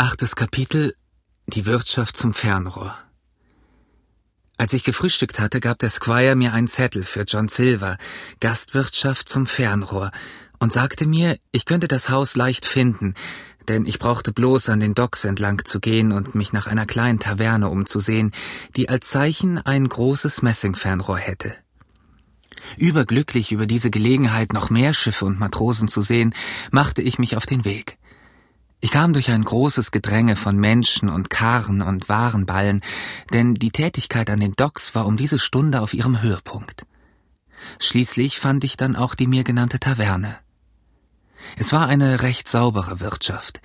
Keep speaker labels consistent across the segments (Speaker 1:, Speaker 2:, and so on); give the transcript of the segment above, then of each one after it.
Speaker 1: Achtes Kapitel Die Wirtschaft zum Fernrohr Als ich gefrühstückt hatte, gab der Squire mir einen Zettel für John Silver, Gastwirtschaft zum Fernrohr, und sagte mir, ich könnte das Haus leicht finden, denn ich brauchte bloß an den Docks entlang zu gehen und mich nach einer kleinen Taverne umzusehen, die als Zeichen ein großes Messingfernrohr hätte. Überglücklich über diese Gelegenheit, noch mehr Schiffe und Matrosen zu sehen, machte ich mich auf den Weg. Ich kam durch ein großes Gedränge von Menschen und Karren und Warenballen, denn die Tätigkeit an den Docks war um diese Stunde auf ihrem Höhepunkt. Schließlich fand ich dann auch die mir genannte Taverne. Es war eine recht saubere Wirtschaft.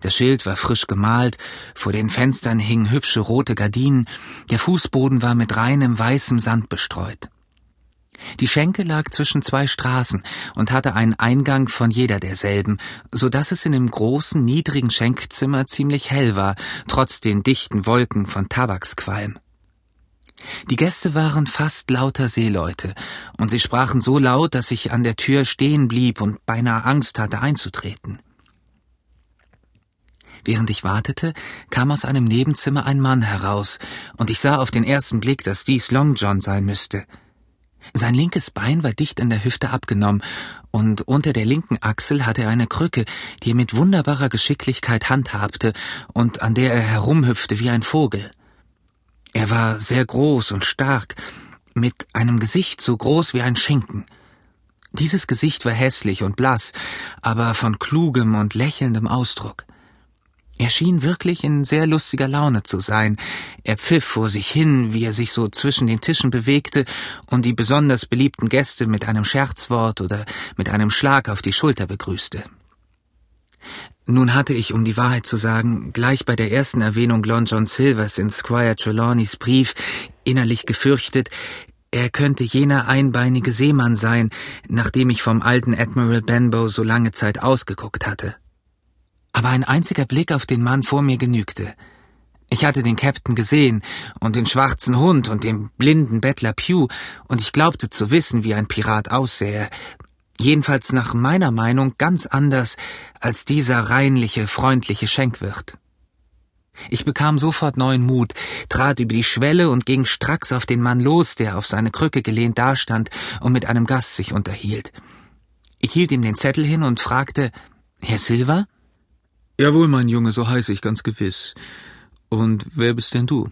Speaker 1: Das Schild war frisch gemalt, vor den Fenstern hingen hübsche rote Gardinen, der Fußboden war mit reinem weißem Sand bestreut. Die Schenke lag zwischen zwei Straßen und hatte einen Eingang von jeder derselben, so dass es in dem großen, niedrigen Schenkzimmer ziemlich hell war, trotz den dichten Wolken von Tabaksqualm. Die Gäste waren fast lauter Seeleute, und sie sprachen so laut, dass ich an der Tür stehen blieb und beinahe Angst hatte einzutreten. Während ich wartete, kam aus einem Nebenzimmer ein Mann heraus, und ich sah auf den ersten Blick, dass dies Long John sein müsste. Sein linkes Bein war dicht an der Hüfte abgenommen, und unter der linken Achsel hatte er eine Krücke, die er mit wunderbarer Geschicklichkeit handhabte und an der er herumhüpfte wie ein Vogel. Er war sehr groß und stark, mit einem Gesicht so groß wie ein Schinken. Dieses Gesicht war hässlich und blass, aber von klugem und lächelndem Ausdruck. Er schien wirklich in sehr lustiger Laune zu sein. Er pfiff vor sich hin, wie er sich so zwischen den Tischen bewegte und die besonders beliebten Gäste mit einem Scherzwort oder mit einem Schlag auf die Schulter begrüßte. Nun hatte ich, um die Wahrheit zu sagen, gleich bei der ersten Erwähnung Lon John Silvers in Squire Trelawneys Brief innerlich gefürchtet, er könnte jener einbeinige Seemann sein, nachdem ich vom alten Admiral Benbow so lange Zeit ausgeguckt hatte aber ein einziger Blick auf den Mann vor mir genügte. Ich hatte den Captain gesehen und den schwarzen Hund und den blinden Bettler Pew, und ich glaubte zu wissen, wie ein Pirat aussähe, jedenfalls nach meiner Meinung ganz anders als dieser reinliche, freundliche Schenkwirt. Ich bekam sofort neuen Mut, trat über die Schwelle und ging stracks auf den Mann los, der auf seine Krücke gelehnt dastand und mit einem Gast sich unterhielt. Ich hielt ihm den Zettel hin und fragte Herr Silver?
Speaker 2: Jawohl, mein Junge, so heiße ich ganz gewiss. Und wer bist denn du?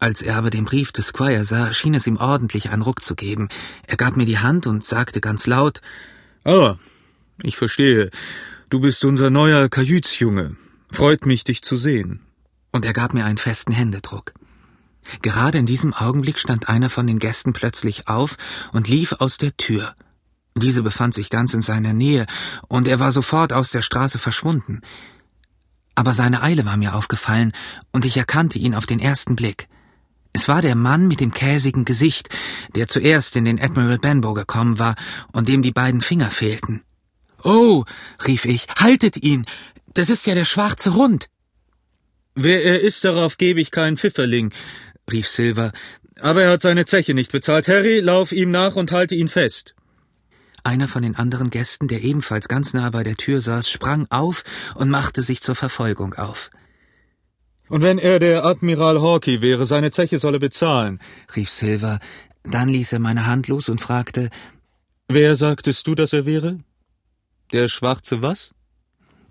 Speaker 1: Als er aber den Brief des Squire sah, schien es ihm ordentlich einen Ruck zu geben. Er gab mir die Hand und sagte ganz laut
Speaker 2: Ah, ich verstehe. Du bist unser neuer Kajütsjunge. Freut mich, dich zu sehen.
Speaker 1: Und er gab mir einen festen Händedruck. Gerade in diesem Augenblick stand einer von den Gästen plötzlich auf und lief aus der Tür. Diese befand sich ganz in seiner Nähe, und er war sofort aus der Straße verschwunden. Aber seine Eile war mir aufgefallen, und ich erkannte ihn auf den ersten Blick. Es war der Mann mit dem käsigen Gesicht, der zuerst in den Admiral Benbow gekommen war und dem die beiden Finger fehlten. Oh, rief ich, haltet ihn! Das ist ja der schwarze Hund!
Speaker 2: Wer er ist, darauf gebe ich keinen Pfifferling, rief Silver. Aber er hat seine Zeche nicht bezahlt. Harry, lauf ihm nach und halte ihn fest.
Speaker 1: Einer von den anderen Gästen, der ebenfalls ganz nah bei der Tür saß, sprang auf und machte sich zur Verfolgung auf.
Speaker 2: Und wenn er der Admiral Hawkey wäre, seine Zeche solle bezahlen,
Speaker 1: rief Silver. Dann ließ er meine Hand los und fragte,
Speaker 2: Wer sagtest du, dass er wäre? Der schwarze was?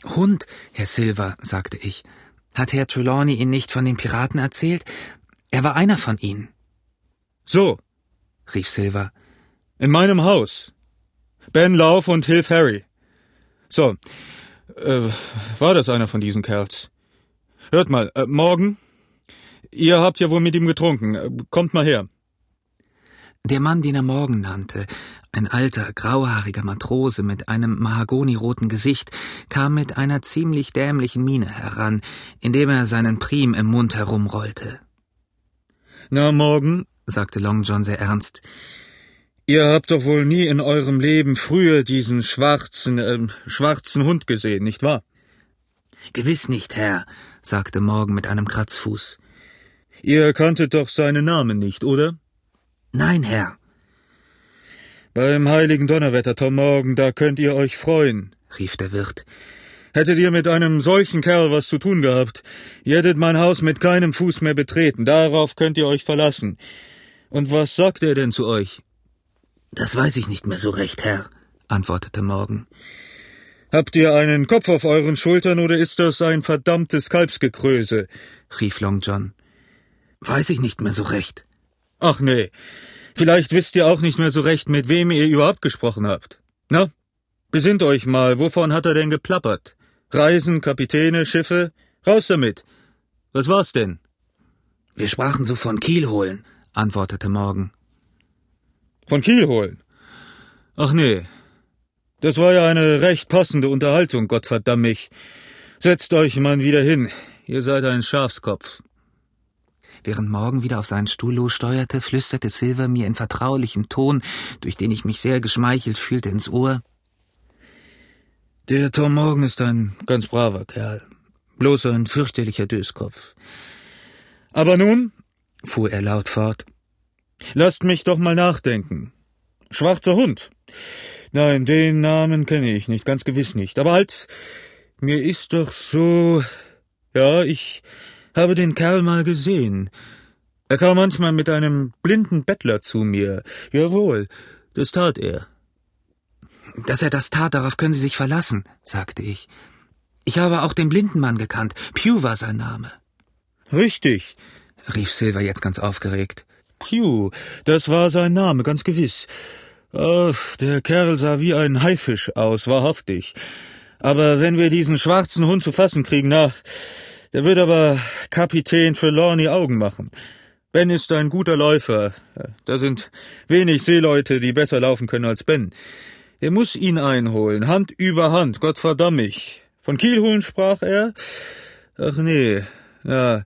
Speaker 1: Hund, Herr Silver, sagte ich. Hat Herr Trelawney Ihnen nicht von den Piraten erzählt? Er war einer von ihnen.
Speaker 2: So, rief Silver. In meinem Haus. Ben, lauf und hilf Harry. So, äh, war das einer von diesen Kerls? Hört mal, äh, morgen? Ihr habt ja wohl mit ihm getrunken. Äh, kommt mal her.
Speaker 1: Der Mann, den er Morgen nannte, ein alter, grauhaariger Matrose mit einem mahagoniroten Gesicht, kam mit einer ziemlich dämlichen Miene heran, indem er seinen Prim im Mund herumrollte.
Speaker 2: Na, morgen,
Speaker 1: sagte Long John sehr ernst,
Speaker 2: Ihr habt doch wohl nie in eurem Leben früher diesen schwarzen, äh, schwarzen Hund gesehen, nicht wahr?
Speaker 1: Gewiss nicht, Herr, sagte Morgan mit einem Kratzfuß.
Speaker 2: Ihr kanntet doch seinen Namen nicht, oder?
Speaker 1: Nein, Herr.
Speaker 2: Beim heiligen Donnerwetter, Tom Morgan, da könnt ihr euch freuen, rief der Wirt.
Speaker 1: Hättet ihr mit einem solchen Kerl was zu tun gehabt, ihr hättet mein Haus mit keinem Fuß mehr betreten, darauf könnt ihr euch verlassen. Und was sagt er denn zu euch?
Speaker 3: Das weiß ich nicht mehr so recht, Herr, antwortete Morgan.
Speaker 1: Habt ihr einen Kopf auf euren Schultern oder ist das ein verdammtes Kalbsgekröse? rief Long John.
Speaker 3: Weiß ich nicht mehr so recht.
Speaker 1: Ach nee. Vielleicht wisst ihr auch nicht mehr so recht, mit wem ihr überhaupt gesprochen habt. Na? Besinnt euch mal, wovon hat er denn geplappert? Reisen, Kapitäne, Schiffe? Raus damit. Was war's denn?
Speaker 3: Wir sprachen so von Kiel holen, antwortete Morgan.
Speaker 1: Von Kiel holen? Ach nee. Das war ja eine recht passende Unterhaltung, Gottverdamm mich. Setzt euch mal wieder hin. Ihr seid ein Schafskopf.
Speaker 3: Während Morgan wieder auf seinen Stuhl lossteuerte, flüsterte Silver mir in vertraulichem Ton, durch den ich mich sehr geschmeichelt fühlte, ins Ohr.
Speaker 1: Der Tom Morgan ist ein ganz braver Kerl. Bloß ein fürchterlicher Döskopf. Aber nun, fuhr er laut fort, lasst mich doch mal nachdenken. Schwarzer Hund. Nein, den Namen kenne ich nicht, ganz gewiss nicht. Aber halt, mir ist doch so. Ja, ich habe den Kerl mal gesehen. Er kam manchmal mit einem blinden Bettler zu mir. Jawohl, das tat er.
Speaker 3: Dass er das tat, darauf können Sie sich verlassen, sagte ich. Ich habe auch den blinden Mann gekannt. Pew war sein Name.
Speaker 1: Richtig,
Speaker 3: rief Silver jetzt ganz aufgeregt.
Speaker 1: Pew, das war sein Name, ganz gewiss. Ach, der Kerl sah wie ein Haifisch aus, wahrhaftig. Aber wenn wir diesen schwarzen Hund zu fassen kriegen, na, der wird aber Kapitän Trelawney Augen machen. Ben ist ein guter Läufer. Da sind wenig Seeleute, die besser laufen können als Ben. Er muss ihn einholen, Hand über Hand, Gott verdamm mich. Von Kiel holen sprach er? Ach nee, ja,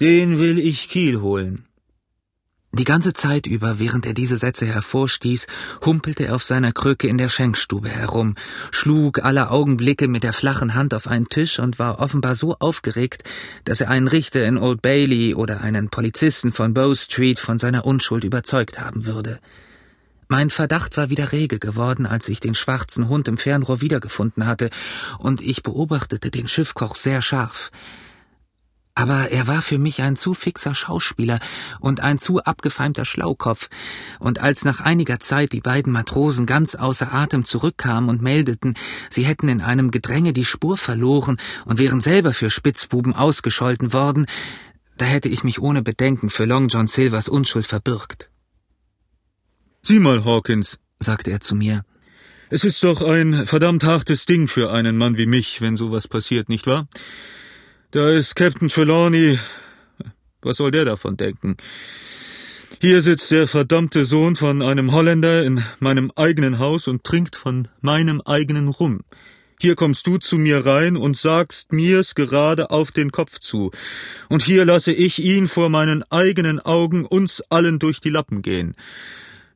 Speaker 1: den will ich Kiel holen.
Speaker 3: Die ganze Zeit über, während er diese Sätze hervorstieß, humpelte er auf seiner Krücke in der Schenkstube herum, schlug alle Augenblicke mit der flachen Hand auf einen Tisch und war offenbar so aufgeregt, dass er einen Richter in Old Bailey oder einen Polizisten von Bow Street von seiner Unschuld überzeugt haben würde. Mein Verdacht war wieder rege geworden, als ich den schwarzen Hund im Fernrohr wiedergefunden hatte, und ich beobachtete den Schiffkoch sehr scharf. Aber er war für mich ein zu fixer Schauspieler und ein zu abgefeimter Schlaukopf, und als nach einiger Zeit die beiden Matrosen ganz außer Atem zurückkamen und meldeten, sie hätten in einem Gedränge die Spur verloren und wären selber für Spitzbuben ausgescholten worden, da hätte ich mich ohne Bedenken für Long John Silvers Unschuld verbürgt.
Speaker 1: Sieh mal, Hawkins, sagte er zu mir, es ist doch ein verdammt hartes Ding für einen Mann wie mich, wenn sowas passiert, nicht wahr? Da ist Captain Trelawney. Was soll der davon denken? Hier sitzt der verdammte Sohn von einem Holländer in meinem eigenen Haus und trinkt von meinem eigenen Rum. Hier kommst du zu mir rein und sagst mir's gerade auf den Kopf zu. Und hier lasse ich ihn vor meinen eigenen Augen uns allen durch die Lappen gehen.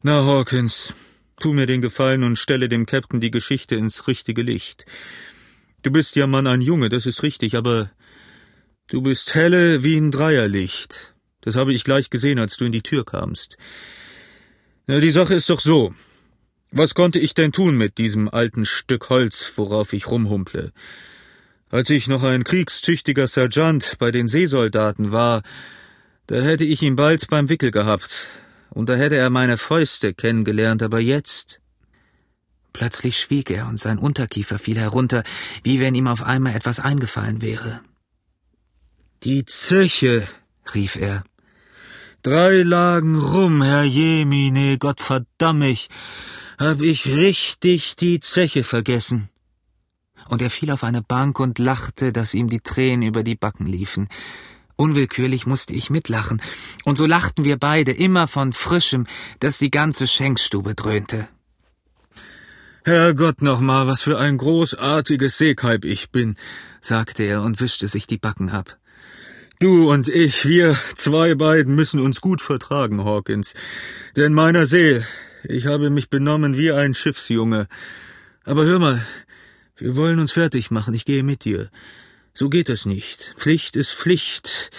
Speaker 1: Na, Hawkins, tu mir den Gefallen und stelle dem Captain die Geschichte ins richtige Licht. Du bist ja Mann ein Junge, das ist richtig, aber Du bist helle wie ein Dreierlicht. Das habe ich gleich gesehen, als du in die Tür kamst. Na, die Sache ist doch so. Was konnte ich denn tun mit diesem alten Stück Holz, worauf ich rumhumple? Als ich noch ein kriegstüchtiger Sergeant bei den Seesoldaten war, da hätte ich ihn bald beim Wickel gehabt, und da hätte er meine Fäuste kennengelernt, aber jetzt.
Speaker 3: Plötzlich schwieg er und sein Unterkiefer fiel herunter, wie wenn ihm auf einmal etwas eingefallen wäre.
Speaker 1: Die Zeche, rief er. Drei Lagen rum, Herr Jemine, Gott verdamm mich, hab ich richtig die Zeche vergessen.
Speaker 3: Und er fiel auf eine Bank und lachte, dass ihm die Tränen über die Backen liefen. Unwillkürlich musste ich mitlachen, und so lachten wir beide immer von Frischem, dass die ganze Schenkstube dröhnte.
Speaker 1: Herrgott nochmal, was für ein großartiges Seekalb ich bin, sagte er und wischte sich die Backen ab. Du und ich, wir zwei beiden müssen uns gut vertragen, Hawkins. Denn meiner Seel, ich habe mich benommen wie ein Schiffsjunge. Aber hör mal, wir wollen uns fertig machen, ich gehe mit dir. So geht es nicht. Pflicht ist Pflicht.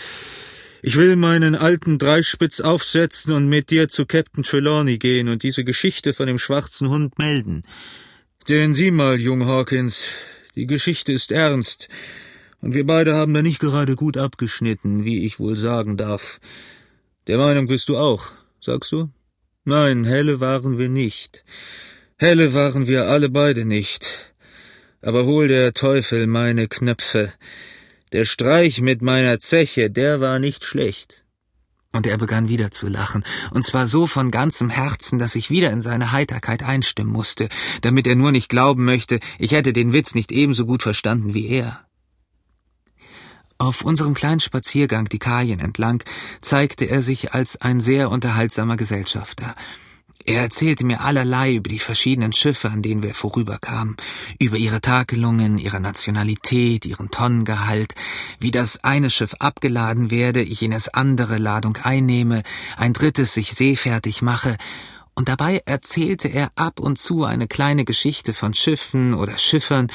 Speaker 1: Ich will meinen alten Dreispitz aufsetzen und mit dir zu Captain Trelawney gehen und diese Geschichte von dem schwarzen Hund melden. Denn sieh mal, Jung Hawkins,
Speaker 2: Die Geschichte ist ernst, und wir beide haben da nicht gerade gut abgeschnitten, wie ich wohl sagen darf. Der Meinung bist du auch, sagst du? Nein, helle waren wir nicht. Helle waren wir alle beide nicht. Aber hol der Teufel meine Knöpfe. Der Streich mit meiner Zeche, der war nicht schlecht.
Speaker 1: Und er begann wieder zu lachen, und zwar so von ganzem Herzen, dass ich wieder in seine Heiterkeit einstimmen musste, damit er nur nicht glauben möchte, ich hätte den Witz nicht ebenso gut verstanden wie er. Auf unserem kleinen Spaziergang die Kajen entlang zeigte er sich als ein sehr unterhaltsamer Gesellschafter. Er erzählte mir allerlei über die verschiedenen Schiffe, an denen wir vorüberkamen, über ihre Takelungen, ihre Nationalität, ihren Tonnengehalt, wie das eine Schiff abgeladen werde, ich das andere Ladung einnehme, ein drittes sich seefertig mache, und dabei erzählte er ab und zu eine kleine Geschichte von Schiffen oder Schiffern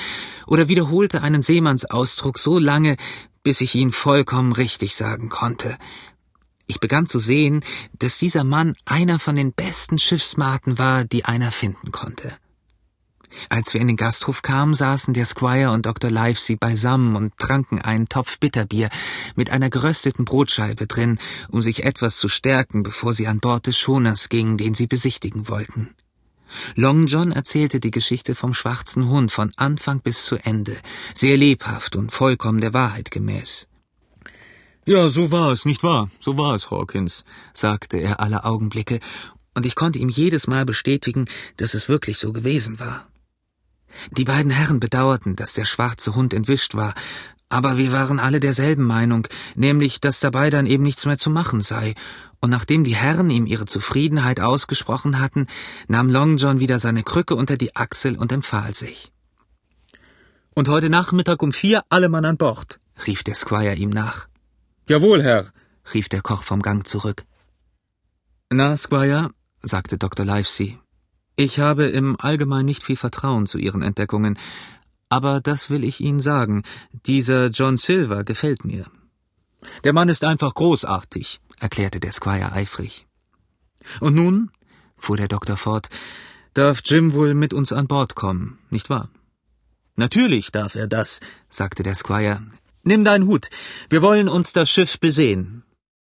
Speaker 1: oder wiederholte einen Seemannsausdruck so lange, bis ich ihn vollkommen richtig sagen konnte, ich begann zu sehen, dass dieser Mann einer von den besten Schiffsmaten war, die einer finden konnte. Als wir in den Gasthof kamen, saßen der Squire und Dr. Livesey beisammen und tranken einen Topf Bitterbier mit einer gerösteten Brotscheibe drin, um sich etwas zu stärken, bevor sie an Bord des Schoners gingen, den sie besichtigen wollten. Long John erzählte die Geschichte vom schwarzen Hund von Anfang bis zu Ende, sehr lebhaft und vollkommen der Wahrheit gemäß.
Speaker 2: Ja, so war es, nicht wahr? So war es, Hawkins,
Speaker 1: sagte er alle Augenblicke, und ich konnte ihm jedes Mal bestätigen, dass es wirklich so gewesen war. Die beiden Herren bedauerten, dass der schwarze Hund entwischt war, aber wir waren alle derselben Meinung, nämlich, dass dabei dann eben nichts mehr zu machen sei, und nachdem die Herren ihm ihre Zufriedenheit ausgesprochen hatten, nahm Long John wieder seine Krücke unter die Achsel und empfahl sich.
Speaker 2: Und heute Nachmittag um vier alle Mann an Bord,
Speaker 1: rief der Squire ihm nach.
Speaker 2: Jawohl, Herr,
Speaker 1: rief der Koch vom Gang zurück.
Speaker 2: Na, Squire, sagte Dr. Livesey, ich habe im Allgemeinen nicht viel Vertrauen zu Ihren Entdeckungen, aber das will ich Ihnen sagen, dieser John Silver gefällt mir. Der Mann ist einfach großartig, erklärte der Squire eifrig. Und nun, fuhr der Doktor fort, darf Jim wohl mit uns an Bord kommen, nicht wahr?
Speaker 4: Natürlich darf er das, sagte der Squire. Nimm deinen Hut. Wir wollen uns das Schiff besehen.